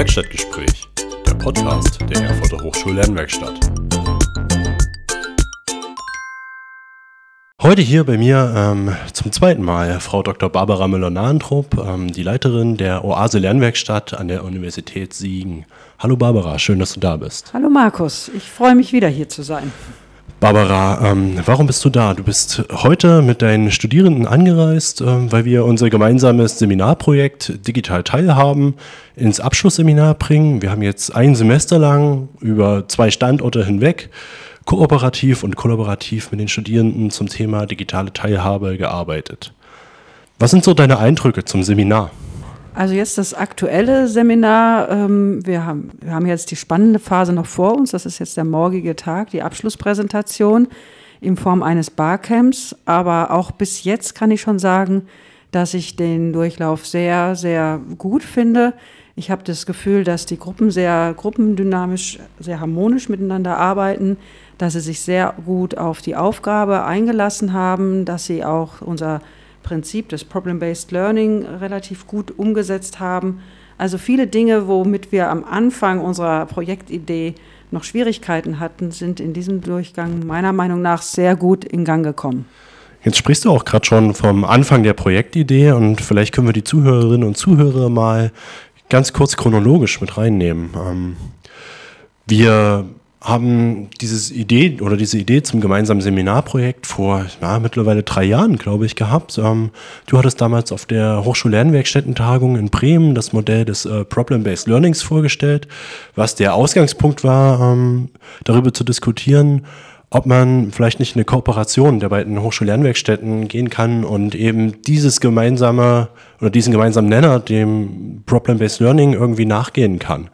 Werkstattgespräch, der Podcast der Erfurter Hochschullernwerkstatt. Heute hier bei mir ähm, zum zweiten Mal Frau Dr. Barbara Müller-Nahentrup, ähm, die Leiterin der Oase Lernwerkstatt an der Universität Siegen. Hallo Barbara, schön, dass du da bist. Hallo Markus, ich freue mich wieder hier zu sein. Barbara, ähm, warum bist du da? Du bist heute mit deinen Studierenden angereist, ähm, weil wir unser gemeinsames Seminarprojekt Digital Teilhaben ins Abschlussseminar bringen. Wir haben jetzt ein Semester lang über zwei Standorte hinweg kooperativ und kollaborativ mit den Studierenden zum Thema digitale Teilhabe gearbeitet. Was sind so deine Eindrücke zum Seminar? Also jetzt das aktuelle Seminar. Ähm, wir, haben, wir haben jetzt die spannende Phase noch vor uns. Das ist jetzt der morgige Tag, die Abschlusspräsentation in Form eines Barcamps. Aber auch bis jetzt kann ich schon sagen, dass ich den Durchlauf sehr, sehr gut finde. Ich habe das Gefühl, dass die Gruppen sehr gruppendynamisch, sehr harmonisch miteinander arbeiten, dass sie sich sehr gut auf die Aufgabe eingelassen haben, dass sie auch unser Prinzip des Problem-Based Learning relativ gut umgesetzt haben. Also viele Dinge, womit wir am Anfang unserer Projektidee noch Schwierigkeiten hatten, sind in diesem Durchgang meiner Meinung nach sehr gut in Gang gekommen. Jetzt sprichst du auch gerade schon vom Anfang der Projektidee und vielleicht können wir die Zuhörerinnen und Zuhörer mal ganz kurz chronologisch mit reinnehmen. Ähm, wir haben diese Idee oder diese Idee zum gemeinsamen Seminarprojekt vor ja, mittlerweile drei Jahren, glaube ich, gehabt. Ähm, du hattest damals auf der Hochschullernwerkstättentagung in Bremen das Modell des äh, Problem-Based Learnings vorgestellt, was der Ausgangspunkt war, ähm, darüber zu diskutieren, ob man vielleicht nicht eine Kooperation der beiden Hochschullernwerkstätten gehen kann und eben dieses gemeinsame oder diesen gemeinsamen Nenner, dem Problem-Based Learning, irgendwie nachgehen kann.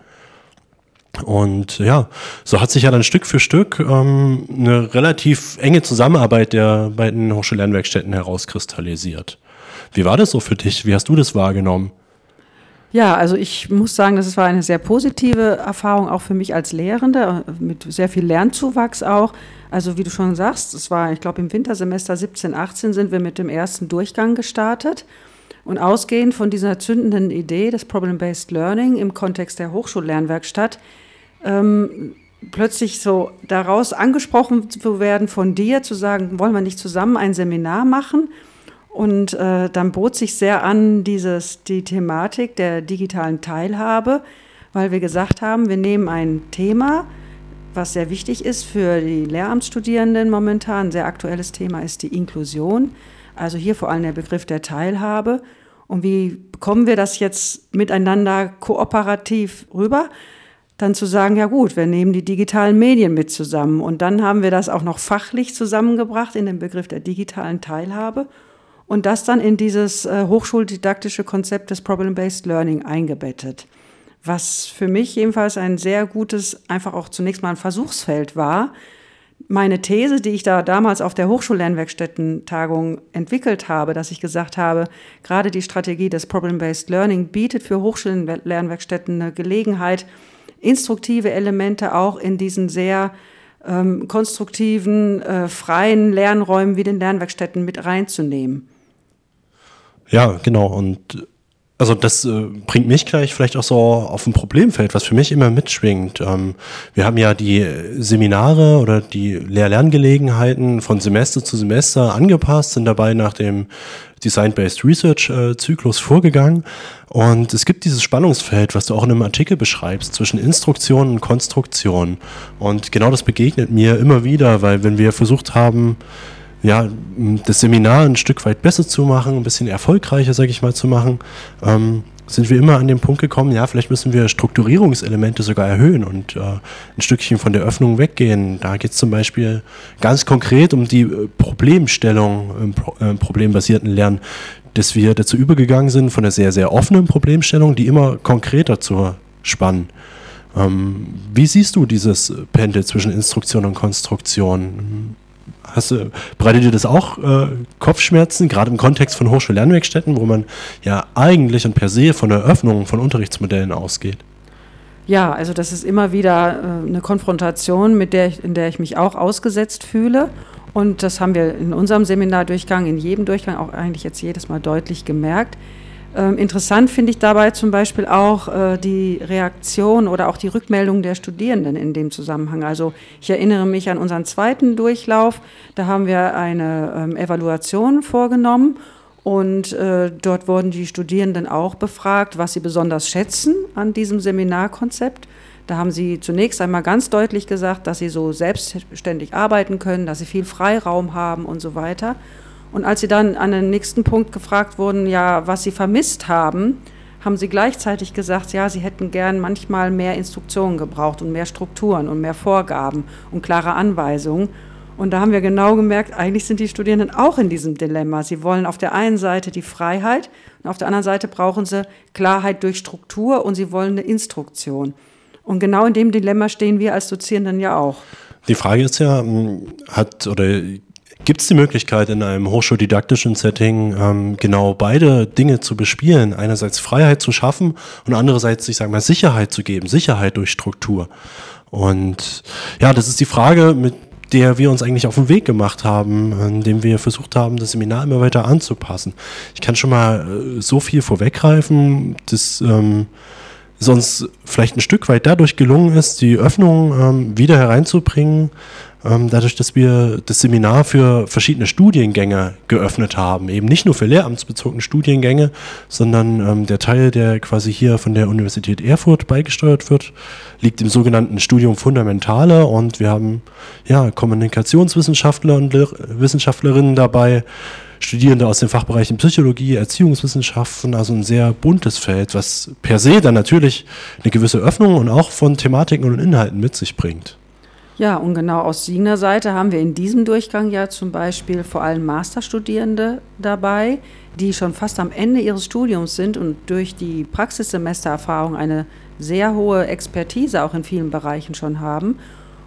Und ja, so hat sich ja dann Stück für Stück ähm, eine relativ enge Zusammenarbeit der beiden Hochschullernwerkstätten herauskristallisiert. Wie war das so für dich? Wie hast du das wahrgenommen? Ja, also ich muss sagen, das war eine sehr positive Erfahrung auch für mich als Lehrende, mit sehr viel Lernzuwachs auch. Also wie du schon sagst, es war, ich glaube, im Wintersemester 17, 18 sind wir mit dem ersten Durchgang gestartet. Und ausgehend von dieser zündenden Idee des Problem-Based Learning im Kontext der Hochschullernwerkstatt ähm, plötzlich so daraus angesprochen zu werden von dir, zu sagen, wollen wir nicht zusammen ein Seminar machen? Und äh, dann bot sich sehr an dieses, die Thematik der digitalen Teilhabe, weil wir gesagt haben, wir nehmen ein Thema, was sehr wichtig ist für die Lehramtsstudierenden momentan. Ein sehr aktuelles Thema ist die Inklusion. Also hier vor allem der Begriff der Teilhabe. Und wie bekommen wir das jetzt miteinander kooperativ rüber? Dann zu sagen, ja gut, wir nehmen die digitalen Medien mit zusammen. Und dann haben wir das auch noch fachlich zusammengebracht in den Begriff der digitalen Teilhabe und das dann in dieses äh, hochschuldidaktische Konzept des Problem-Based Learning eingebettet. Was für mich jedenfalls ein sehr gutes, einfach auch zunächst mal ein Versuchsfeld war. Meine These, die ich da damals auf der Hochschullernwerkstätten-Tagung entwickelt habe, dass ich gesagt habe, gerade die Strategie des Problem-Based Learning bietet für Hochschullernwerkstätten eine Gelegenheit, instruktive Elemente auch in diesen sehr ähm, konstruktiven, äh, freien Lernräumen wie den Lernwerkstätten mit reinzunehmen. Ja, genau. Und also das äh, bringt mich gleich vielleicht auch so auf ein Problemfeld, was für mich immer mitschwingt. Ähm, wir haben ja die Seminare oder die Lehr-Lerngelegenheiten von Semester zu Semester angepasst, sind dabei nach dem Design-Based Research-Zyklus vorgegangen. Und es gibt dieses Spannungsfeld, was du auch in einem Artikel beschreibst, zwischen Instruktion und Konstruktion. Und genau das begegnet mir immer wieder, weil wenn wir versucht haben, ja, das Seminar ein Stück weit besser zu machen, ein bisschen erfolgreicher, sage ich mal, zu machen, ähm, sind wir immer an den Punkt gekommen, ja, vielleicht müssen wir Strukturierungselemente sogar erhöhen und äh, ein Stückchen von der Öffnung weggehen. Da geht es zum Beispiel ganz konkret um die äh, Problemstellung im Pro äh, problembasierten Lernen, dass wir dazu übergegangen sind von einer sehr, sehr offenen Problemstellung, die immer konkreter zu spannen. Ähm, wie siehst du dieses Pendel zwischen Instruktion und Konstruktion? Hast du, bereitet dir das auch äh, Kopfschmerzen, gerade im Kontext von Hochschullernwerkstätten, wo man ja eigentlich und per se von der Öffnung von Unterrichtsmodellen ausgeht? Ja, also das ist immer wieder äh, eine Konfrontation, mit der ich, in der ich mich auch ausgesetzt fühle. Und das haben wir in unserem Seminardurchgang, in jedem Durchgang auch eigentlich jetzt jedes Mal deutlich gemerkt. Ähm, interessant finde ich dabei zum Beispiel auch äh, die Reaktion oder auch die Rückmeldung der Studierenden in dem Zusammenhang. Also ich erinnere mich an unseren zweiten Durchlauf, da haben wir eine ähm, Evaluation vorgenommen und äh, dort wurden die Studierenden auch befragt, was sie besonders schätzen an diesem Seminarkonzept. Da haben sie zunächst einmal ganz deutlich gesagt, dass sie so selbstständig arbeiten können, dass sie viel Freiraum haben und so weiter. Und als sie dann an den nächsten Punkt gefragt wurden, ja, was sie vermisst haben, haben sie gleichzeitig gesagt, ja, sie hätten gern manchmal mehr Instruktionen gebraucht und mehr Strukturen und mehr Vorgaben und klare Anweisungen. Und da haben wir genau gemerkt, eigentlich sind die Studierenden auch in diesem Dilemma. Sie wollen auf der einen Seite die Freiheit und auf der anderen Seite brauchen sie Klarheit durch Struktur und sie wollen eine Instruktion. Und genau in dem Dilemma stehen wir als Dozierenden ja auch. Die Frage ist ja, hat oder Gibt es die Möglichkeit, in einem hochschuldidaktischen Setting ähm, genau beide Dinge zu bespielen? Einerseits Freiheit zu schaffen und andererseits, ich sage mal, Sicherheit zu geben, Sicherheit durch Struktur. Und ja, das ist die Frage, mit der wir uns eigentlich auf den Weg gemacht haben, indem wir versucht haben, das Seminar immer weiter anzupassen. Ich kann schon mal äh, so viel vorweggreifen, dass ähm, sonst vielleicht ein Stück weit dadurch gelungen ist, die Öffnung ähm, wieder hereinzubringen, ähm, dadurch, dass wir das Seminar für verschiedene Studiengänge geöffnet haben. Eben nicht nur für lehramtsbezogene Studiengänge, sondern ähm, der Teil, der quasi hier von der Universität Erfurt beigesteuert wird, liegt im sogenannten Studium Fundamentale und wir haben ja Kommunikationswissenschaftler und Wissenschaftlerinnen dabei, Studierende aus den Fachbereichen Psychologie, Erziehungswissenschaften, also ein sehr buntes Feld, was per se dann natürlich eine gewisse Öffnung und auch von Thematiken und Inhalten mit sich bringt. Ja, und genau aus Signer Seite haben wir in diesem Durchgang ja zum Beispiel vor allem Masterstudierende dabei, die schon fast am Ende ihres Studiums sind und durch die Praxissemestererfahrung eine sehr hohe Expertise auch in vielen Bereichen schon haben.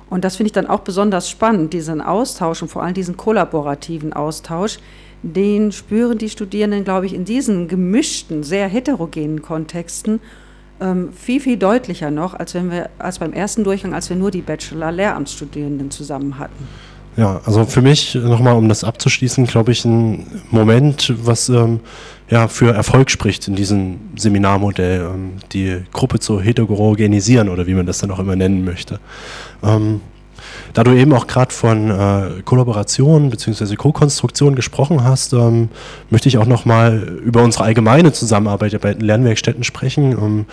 Und das finde ich dann auch besonders spannend, diesen Austausch und vor allem diesen kollaborativen Austausch. Den spüren die Studierenden, glaube ich, in diesen gemischten, sehr heterogenen Kontexten ähm, viel, viel deutlicher noch, als, wenn wir, als beim ersten Durchgang, als wir nur die Bachelor-Lehramtsstudierenden zusammen hatten. Ja, also für mich nochmal, um das abzuschließen, glaube ich, ein Moment, was ähm, ja für Erfolg spricht in diesem Seminarmodell, ähm, die Gruppe zu heterogenisieren oder wie man das dann auch immer nennen möchte. Ähm, da du eben auch gerade von äh, Kollaboration bzw. Co-Konstruktion gesprochen hast, ähm, möchte ich auch nochmal über unsere allgemeine Zusammenarbeit bei den Lernwerkstätten sprechen. Ähm,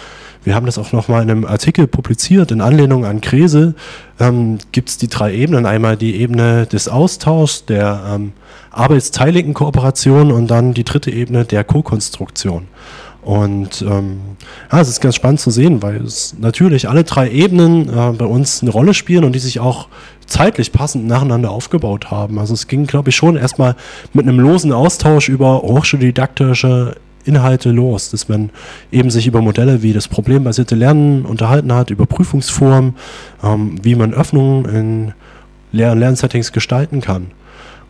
wir haben das auch nochmal in einem Artikel publiziert, in Anlehnung an Kresel ähm, gibt es die drei Ebenen. Einmal die Ebene des Austauschs, der ähm, arbeitsteiligen Kooperation und dann die dritte Ebene der Co-Konstruktion. Und ähm, ja, es ist ganz spannend zu sehen, weil es natürlich alle drei Ebenen äh, bei uns eine Rolle spielen und die sich auch zeitlich passend nacheinander aufgebaut haben. Also es ging, glaube ich, schon erstmal mit einem losen Austausch über hochschuldidaktische Inhalte los, dass man eben sich über Modelle wie das problembasierte Lernen unterhalten hat, über Prüfungsformen, ähm, wie man Öffnungen in Lehr- und Lernsettings gestalten kann.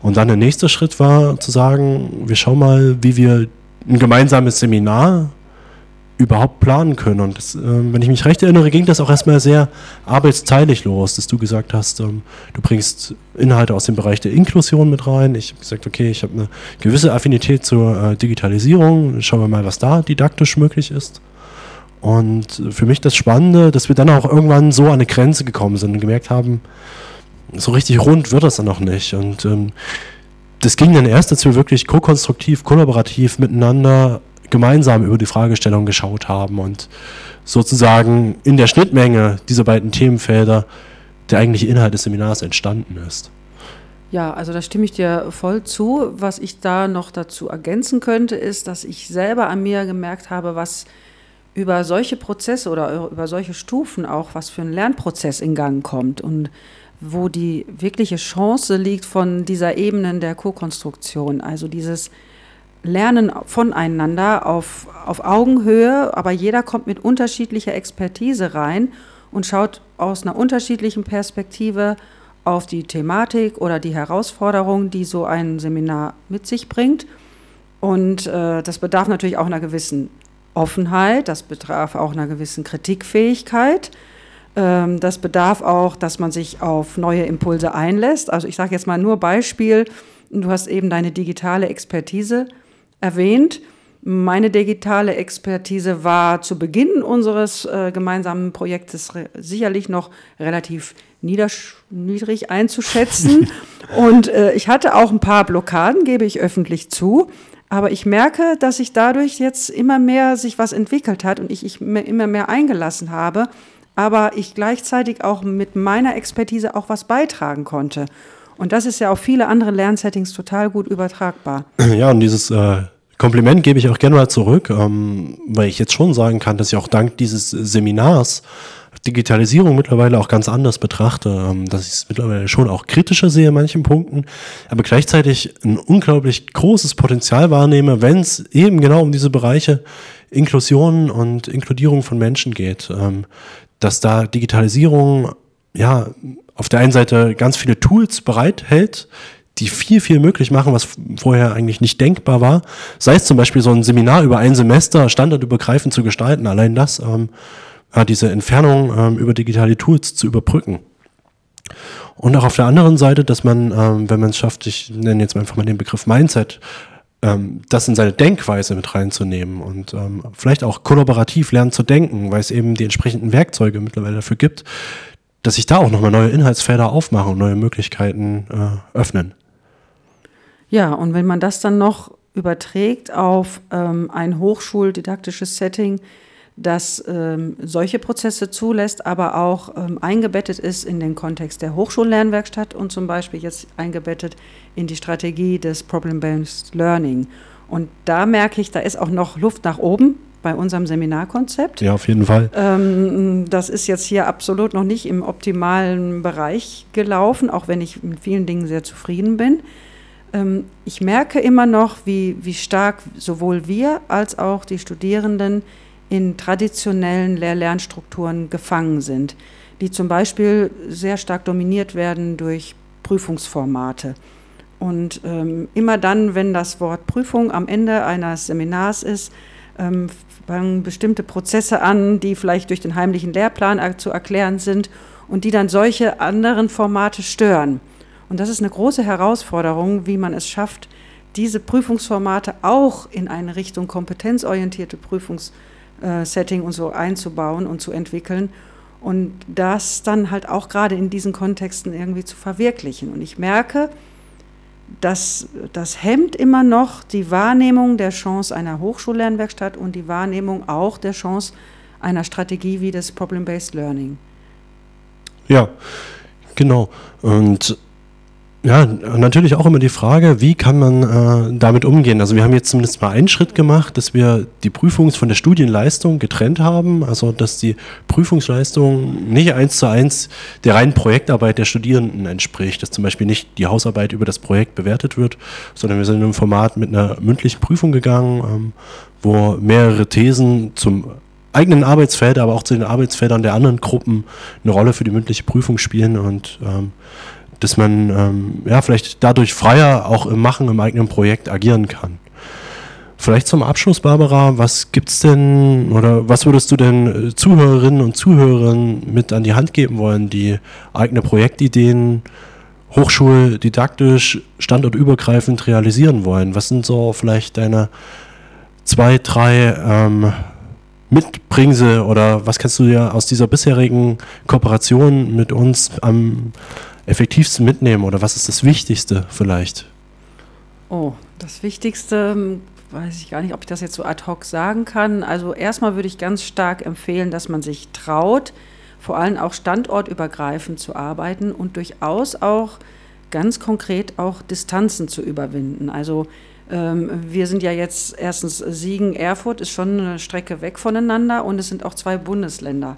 Und dann der nächste Schritt war zu sagen, wir schauen mal, wie wir ein gemeinsames Seminar überhaupt planen können. Und das, äh, wenn ich mich recht erinnere, ging das auch erstmal sehr arbeitsteilig los, dass du gesagt hast, ähm, du bringst Inhalte aus dem Bereich der Inklusion mit rein. Ich habe gesagt, okay, ich habe eine gewisse Affinität zur äh, Digitalisierung. Schauen wir mal, was da didaktisch möglich ist. Und für mich das Spannende, dass wir dann auch irgendwann so an eine Grenze gekommen sind und gemerkt haben, so richtig rund wird das dann noch nicht. Und ähm, das ging dann erst, als wir wirklich ko-konstruktiv, kollaborativ miteinander gemeinsam über die Fragestellung geschaut haben und sozusagen in der Schnittmenge dieser beiden Themenfelder der eigentliche Inhalt des Seminars entstanden ist. Ja, also da stimme ich dir voll zu. Was ich da noch dazu ergänzen könnte, ist, dass ich selber an mir gemerkt habe, was über solche Prozesse oder über solche Stufen auch, was für ein Lernprozess in Gang kommt. Und wo die wirkliche Chance liegt von dieser Ebenen der Co-Konstruktion, also dieses Lernen voneinander auf, auf Augenhöhe, aber jeder kommt mit unterschiedlicher Expertise rein und schaut aus einer unterschiedlichen Perspektive auf die Thematik oder die Herausforderung, die so ein Seminar mit sich bringt. Und äh, das bedarf natürlich auch einer gewissen Offenheit, das bedarf auch einer gewissen Kritikfähigkeit. Ähm, das bedarf auch, dass man sich auf neue Impulse einlässt. Also ich sage jetzt mal nur Beispiel, du hast eben deine digitale Expertise erwähnt. Meine digitale Expertise war zu Beginn unseres äh, gemeinsamen Projektes sicherlich noch relativ niedrig einzuschätzen. Und äh, ich hatte auch ein paar Blockaden, gebe ich öffentlich zu. Aber ich merke, dass sich dadurch jetzt immer mehr sich was entwickelt hat und ich, ich immer mehr eingelassen habe, aber ich gleichzeitig auch mit meiner Expertise auch was beitragen konnte. Und das ist ja auf viele andere Lernsettings total gut übertragbar. Ja, und dieses äh, Kompliment gebe ich auch gerne mal zurück, ähm, weil ich jetzt schon sagen kann, dass ich auch dank dieses Seminars Digitalisierung mittlerweile auch ganz anders betrachte, ähm, dass ich es mittlerweile schon auch kritischer sehe in manchen Punkten, aber gleichzeitig ein unglaublich großes Potenzial wahrnehme, wenn es eben genau um diese Bereiche Inklusion und Inkludierung von Menschen geht, ähm, dass da Digitalisierung ja auf der einen Seite ganz viele Tools bereithält, die viel, viel möglich machen, was vorher eigentlich nicht denkbar war. Sei es zum Beispiel so ein Seminar über ein Semester standardübergreifend zu gestalten, allein das ähm, ja, diese Entfernung ähm, über digitale Tools zu überbrücken. Und auch auf der anderen Seite, dass man, ähm, wenn man es schafft, ich nenne jetzt einfach mal den Begriff Mindset, ähm, das in seine Denkweise mit reinzunehmen und ähm, vielleicht auch kollaborativ lernen zu denken, weil es eben die entsprechenden Werkzeuge mittlerweile dafür gibt, dass sich da auch nochmal neue Inhaltsfelder aufmachen und neue Möglichkeiten äh, öffnen. Ja, und wenn man das dann noch überträgt auf ähm, ein hochschuldidaktisches Setting, das ähm, solche Prozesse zulässt, aber auch ähm, eingebettet ist in den Kontext der Hochschullernwerkstatt und zum Beispiel jetzt eingebettet in die Strategie des Problem-Based Learning. Und da merke ich, da ist auch noch Luft nach oben bei unserem Seminarkonzept. Ja, auf jeden Fall. Ähm, das ist jetzt hier absolut noch nicht im optimalen Bereich gelaufen, auch wenn ich mit vielen Dingen sehr zufrieden bin. Ähm, ich merke immer noch, wie, wie stark sowohl wir als auch die Studierenden in traditionellen Lehr-Lernstrukturen gefangen sind, die zum Beispiel sehr stark dominiert werden durch Prüfungsformate. Und ähm, immer dann, wenn das Wort Prüfung am Ende eines Seminars ist, ähm, fangen bestimmte Prozesse an, die vielleicht durch den heimlichen Lehrplan zu erklären sind und die dann solche anderen Formate stören. Und das ist eine große Herausforderung, wie man es schafft, diese Prüfungsformate auch in eine Richtung kompetenzorientierte Prüfungsformate äh, Setting und so einzubauen und zu entwickeln und das dann halt auch gerade in diesen Kontexten irgendwie zu verwirklichen. Und ich merke, dass das hemmt immer noch die Wahrnehmung der Chance einer Hochschullernwerkstatt und die Wahrnehmung auch der Chance einer Strategie wie das Problem-Based Learning. Ja, genau. Und ja, natürlich auch immer die Frage, wie kann man äh, damit umgehen? Also wir haben jetzt zumindest mal einen Schritt gemacht, dass wir die Prüfungs- von der Studienleistung getrennt haben. Also dass die Prüfungsleistung nicht eins zu eins der reinen Projektarbeit der Studierenden entspricht. Dass zum Beispiel nicht die Hausarbeit über das Projekt bewertet wird, sondern wir sind in einem Format mit einer mündlichen Prüfung gegangen, ähm, wo mehrere Thesen zum eigenen Arbeitsfeld, aber auch zu den Arbeitsfeldern der anderen Gruppen eine Rolle für die mündliche Prüfung spielen und ähm, dass man ähm, ja vielleicht dadurch freier auch im Machen im eigenen Projekt agieren kann. Vielleicht zum Abschluss, Barbara, was gibt's denn oder was würdest du denn äh, Zuhörerinnen und Zuhörern mit an die Hand geben wollen, die eigene Projektideen hochschuldidaktisch, standortübergreifend realisieren wollen? Was sind so vielleicht deine zwei, drei ähm, Mitbringsel oder was kannst du dir aus dieser bisherigen Kooperation mit uns am effektivsten mitnehmen oder was ist das Wichtigste vielleicht? Oh, das Wichtigste hm, weiß ich gar nicht, ob ich das jetzt so ad hoc sagen kann. Also erstmal würde ich ganz stark empfehlen, dass man sich traut, vor allem auch standortübergreifend zu arbeiten und durchaus auch ganz konkret auch Distanzen zu überwinden. Also ähm, wir sind ja jetzt erstens Siegen, Erfurt ist schon eine Strecke weg voneinander und es sind auch zwei Bundesländer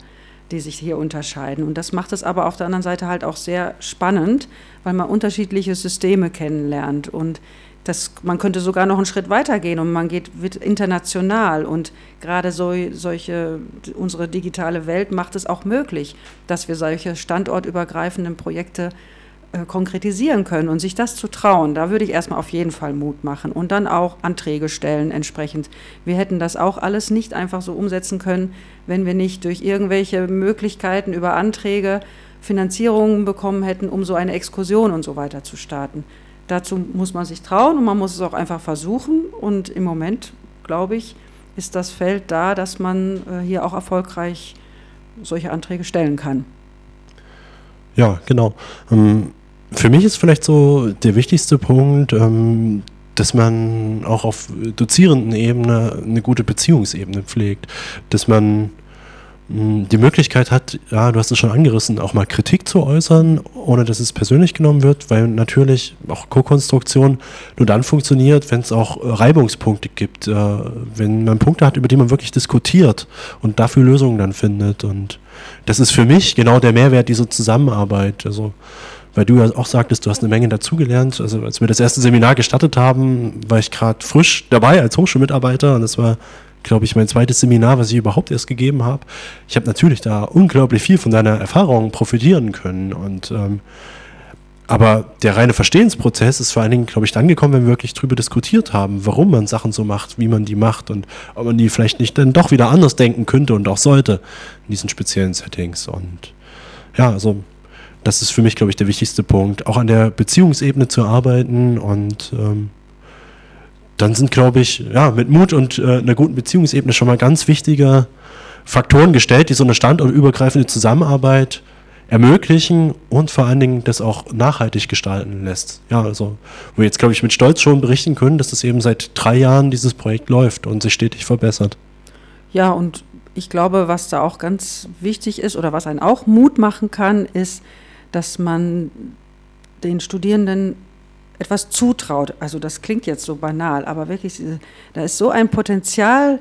die sich hier unterscheiden. Und das macht es aber auf der anderen Seite halt auch sehr spannend, weil man unterschiedliche Systeme kennenlernt. Und das, man könnte sogar noch einen Schritt weiter gehen und man geht wird international. Und gerade so, solche, unsere digitale Welt macht es auch möglich, dass wir solche standortübergreifenden Projekte äh, konkretisieren können und sich das zu trauen, da würde ich erstmal auf jeden Fall Mut machen und dann auch Anträge stellen entsprechend. Wir hätten das auch alles nicht einfach so umsetzen können, wenn wir nicht durch irgendwelche Möglichkeiten über Anträge Finanzierungen bekommen hätten, um so eine Exkursion und so weiter zu starten. Dazu muss man sich trauen und man muss es auch einfach versuchen und im Moment glaube ich, ist das Feld da, dass man äh, hier auch erfolgreich solche Anträge stellen kann. Ja, genau. Ähm, für mich ist vielleicht so der wichtigste Punkt, ähm, dass man auch auf dozierenden Ebene eine gute Beziehungsebene pflegt, dass man die Möglichkeit hat, ja, du hast es schon angerissen, auch mal Kritik zu äußern, ohne dass es persönlich genommen wird, weil natürlich auch Co-Konstruktion nur dann funktioniert, wenn es auch Reibungspunkte gibt, äh, wenn man Punkte hat, über die man wirklich diskutiert und dafür Lösungen dann findet. Und das ist für mich genau der Mehrwert dieser Zusammenarbeit. Also, weil du ja auch sagtest, du hast eine Menge dazugelernt. Also, als wir das erste Seminar gestartet haben, war ich gerade frisch dabei als Hochschulmitarbeiter und das war glaube ich, mein zweites Seminar, was ich überhaupt erst gegeben habe. Ich habe natürlich da unglaublich viel von deiner Erfahrung profitieren können. Und ähm, aber der reine Verstehensprozess ist vor allen Dingen, glaube ich, dann gekommen, wenn wir wirklich darüber diskutiert haben, warum man Sachen so macht, wie man die macht und ob man die vielleicht nicht dann doch wieder anders denken könnte und auch sollte in diesen speziellen Settings. Und ja, also das ist für mich, glaube ich, der wichtigste Punkt, auch an der Beziehungsebene zu arbeiten und ähm, dann sind, glaube ich, ja, mit Mut und äh, einer guten Beziehungsebene schon mal ganz wichtige Faktoren gestellt, die so eine standortübergreifende Zusammenarbeit ermöglichen und vor allen Dingen das auch nachhaltig gestalten lässt. Ja, also, wo wir jetzt, glaube ich, mit Stolz schon berichten können, dass das eben seit drei Jahren dieses Projekt läuft und sich stetig verbessert. Ja, und ich glaube, was da auch ganz wichtig ist oder was einen auch Mut machen kann, ist, dass man den Studierenden etwas zutraut. Also das klingt jetzt so banal, aber wirklich, da ist so ein Potenzial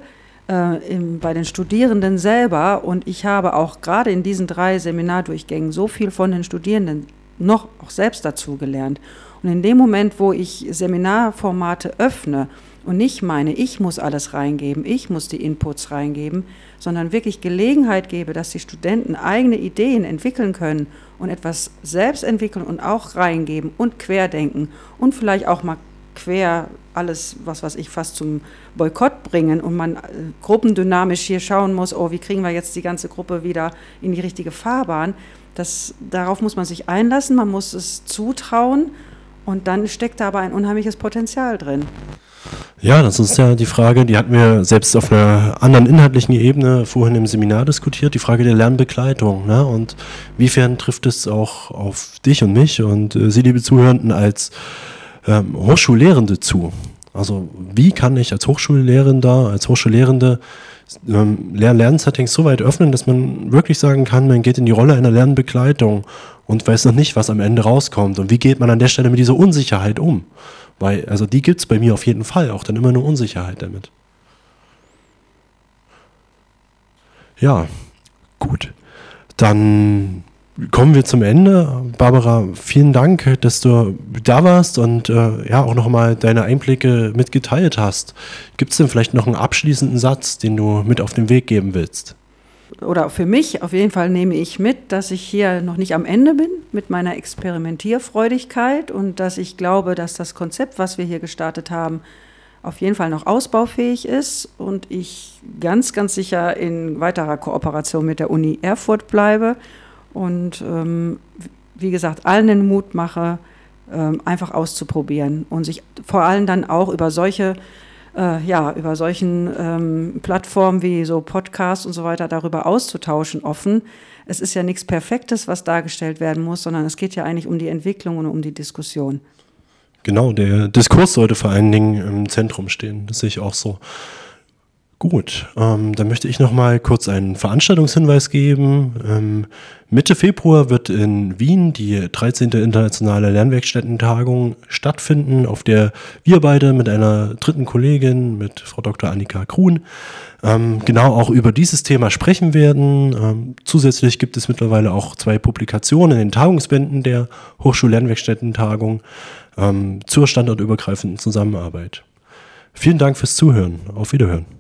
äh, im, bei den Studierenden selber und ich habe auch gerade in diesen drei Seminardurchgängen so viel von den Studierenden noch auch selbst dazu gelernt. Und in dem Moment, wo ich Seminarformate öffne und nicht meine, ich muss alles reingeben, ich muss die Inputs reingeben, sondern wirklich Gelegenheit gebe, dass die Studenten eigene Ideen entwickeln können und etwas selbst entwickeln und auch reingeben und querdenken und vielleicht auch mal quer alles, was weiß ich, fast zum Boykott bringen und man äh, gruppendynamisch hier schauen muss, oh, wie kriegen wir jetzt die ganze Gruppe wieder in die richtige Fahrbahn. Das, darauf muss man sich einlassen, man muss es zutrauen und dann steckt da aber ein unheimliches Potenzial drin. Ja, das ist ja die Frage, die hatten wir selbst auf einer anderen inhaltlichen Ebene vorhin im Seminar diskutiert, die Frage der Lernbegleitung. Ne? Und wiefern trifft es auch auf dich und mich und äh, Sie, liebe Zuhörenden, als ähm, Hochschullehrende zu? Also wie kann ich als Hochschullehrender, als Hochschullehrende ähm, Lern-Lernsettings so weit öffnen, dass man wirklich sagen kann, man geht in die Rolle einer Lernbegleitung und weiß noch nicht, was am Ende rauskommt. Und wie geht man an der Stelle mit dieser Unsicherheit um? Weil, also die gibt es bei mir auf jeden Fall, auch dann immer eine Unsicherheit damit. Ja, gut. Dann kommen wir zum Ende. Barbara, vielen Dank, dass du da warst und äh, ja auch nochmal deine Einblicke mitgeteilt hast. Gibt es denn vielleicht noch einen abschließenden Satz, den du mit auf den Weg geben willst? Oder für mich auf jeden Fall nehme ich mit, dass ich hier noch nicht am Ende bin mit meiner Experimentierfreudigkeit und dass ich glaube, dass das Konzept, was wir hier gestartet haben, auf jeden Fall noch ausbaufähig ist und ich ganz, ganz sicher in weiterer Kooperation mit der Uni Erfurt bleibe und ähm, wie gesagt, allen den Mut mache, ähm, einfach auszuprobieren und sich vor allem dann auch über solche äh, ja, über solchen ähm, Plattformen wie so Podcasts und so weiter darüber auszutauschen, offen. Es ist ja nichts Perfektes, was dargestellt werden muss, sondern es geht ja eigentlich um die Entwicklung und um die Diskussion. Genau, der Diskurs sollte vor allen Dingen im Zentrum stehen. Das sehe ich auch so. Gut, ähm, dann möchte ich noch mal kurz einen Veranstaltungshinweis geben. Ähm, Mitte Februar wird in Wien die 13. internationale Lernwerkstättentagung stattfinden, auf der wir beide mit einer dritten Kollegin, mit Frau Dr. Annika Kuhn, ähm, genau auch über dieses Thema sprechen werden. Ähm, zusätzlich gibt es mittlerweile auch zwei Publikationen in den Tagungsbänden der Hochschullernwerkstättentagung ähm, zur standortübergreifenden Zusammenarbeit. Vielen Dank fürs Zuhören. Auf Wiederhören.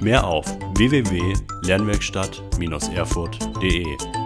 Mehr auf www.lernwerkstatt-erfurt.de